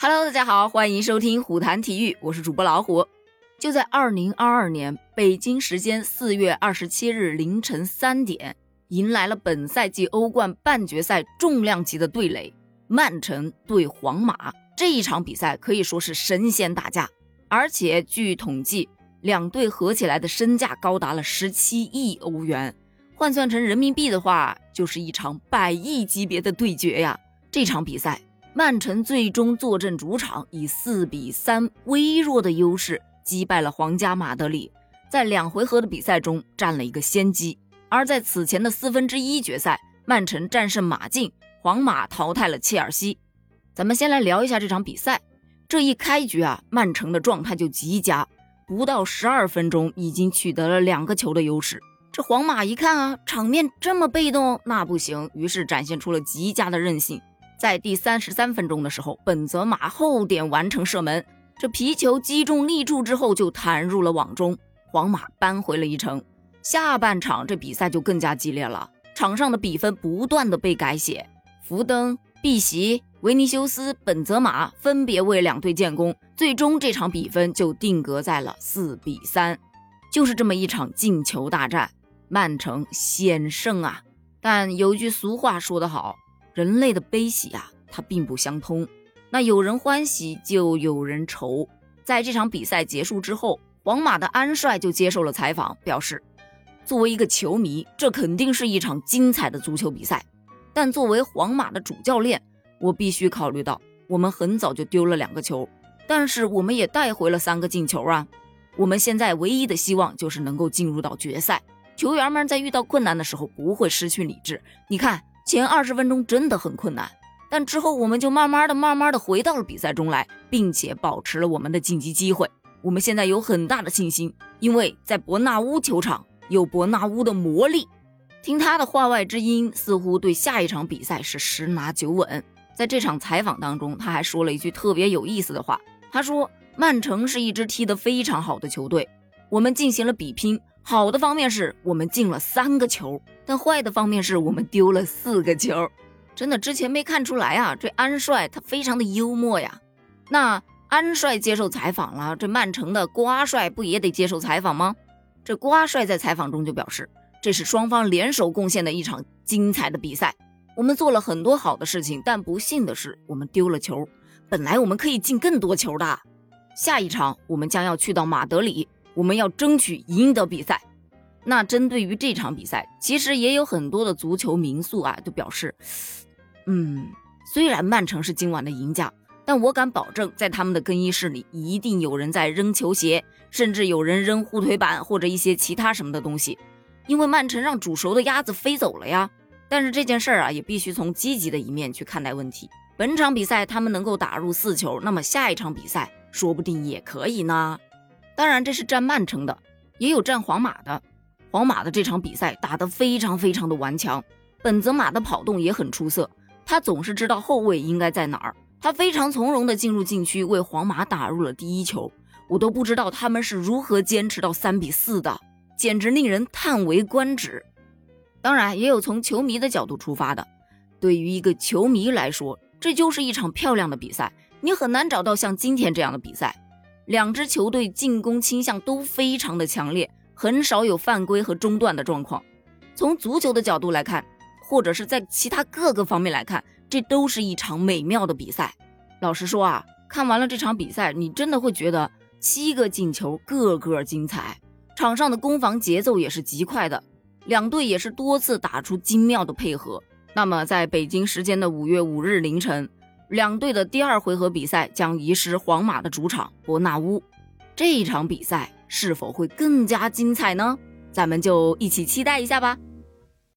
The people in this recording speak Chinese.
Hello，大家好，欢迎收听虎谈体育，我是主播老虎。就在二零二二年北京时间四月二十七日凌晨三点，迎来了本赛季欧冠半决赛重量级的对垒，曼城对皇马。这一场比赛可以说是神仙打架，而且据统计，两队合起来的身价高达了十七亿欧元，换算成人民币的话，就是一场百亿级别的对决呀！这场比赛。曼城最终坐镇主场，以四比三微弱的优势击败了皇家马德里，在两回合的比赛中占了一个先机。而在此前的四分之一决赛，曼城战胜马竞，皇马淘汰了切尔西。咱们先来聊一下这场比赛。这一开局啊，曼城的状态就极佳，不到十二分钟已经取得了两个球的优势。这皇马一看啊，场面这么被动，那不行，于是展现出了极佳的韧性。在第三十三分钟的时候，本泽马后点完成射门，这皮球击中立柱之后就弹入了网中，皇马扳回了一城。下半场这比赛就更加激烈了，场上的比分不断的被改写，福登、碧玺、维尼修斯、本泽马分别为两队建功，最终这场比分就定格在了四比三。就是这么一场进球大战，曼城险胜啊！但有句俗话说得好。人类的悲喜啊，它并不相通。那有人欢喜，就有人愁。在这场比赛结束之后，皇马的安帅就接受了采访，表示：作为一个球迷，这肯定是一场精彩的足球比赛。但作为皇马的主教练，我必须考虑到，我们很早就丢了两个球，但是我们也带回了三个进球啊。我们现在唯一的希望就是能够进入到决赛。球员们在遇到困难的时候不会失去理智。你看。前二十分钟真的很困难，但之后我们就慢慢的、慢慢的回到了比赛中来，并且保持了我们的晋级机会。我们现在有很大的信心，因为在伯纳乌球场有伯纳乌的魔力。听他的话外之音，似乎对下一场比赛是十拿九稳。在这场采访当中，他还说了一句特别有意思的话，他说：“曼城是一支踢得非常好的球队，我们进行了比拼。”好的方面是我们进了三个球，但坏的方面是我们丢了四个球。真的之前没看出来啊，这安帅他非常的幽默呀。那安帅接受采访了，这曼城的瓜帅不也得接受采访吗？这瓜帅在采访中就表示，这是双方联手贡献的一场精彩的比赛。我们做了很多好的事情，但不幸的是我们丢了球。本来我们可以进更多球的。下一场我们将要去到马德里。我们要争取赢得比赛。那针对于这场比赛，其实也有很多的足球民宿啊，都表示，嗯，虽然曼城是今晚的赢家，但我敢保证，在他们的更衣室里一定有人在扔球鞋，甚至有人扔护腿板或者一些其他什么的东西，因为曼城让煮熟的鸭子飞走了呀。但是这件事儿啊，也必须从积极的一面去看待问题。本场比赛他们能够打入四球，那么下一场比赛说不定也可以呢。当然，这是战曼城的，也有战皇马的。皇马的这场比赛打得非常非常的顽强，本泽马的跑动也很出色，他总是知道后卫应该在哪儿，他非常从容地进入禁区，为皇马打入了第一球。我都不知道他们是如何坚持到三比四的，简直令人叹为观止。当然，也有从球迷的角度出发的，对于一个球迷来说，这就是一场漂亮的比赛，你很难找到像今天这样的比赛。两支球队进攻倾向都非常的强烈，很少有犯规和中断的状况。从足球的角度来看，或者是在其他各个方面来看，这都是一场美妙的比赛。老实说啊，看完了这场比赛，你真的会觉得七个进球个个精彩，场上的攻防节奏也是极快的，两队也是多次打出精妙的配合。那么，在北京时间的五月五日凌晨。两队的第二回合比赛将移师皇马的主场伯纳乌，这一场比赛是否会更加精彩呢？咱们就一起期待一下吧。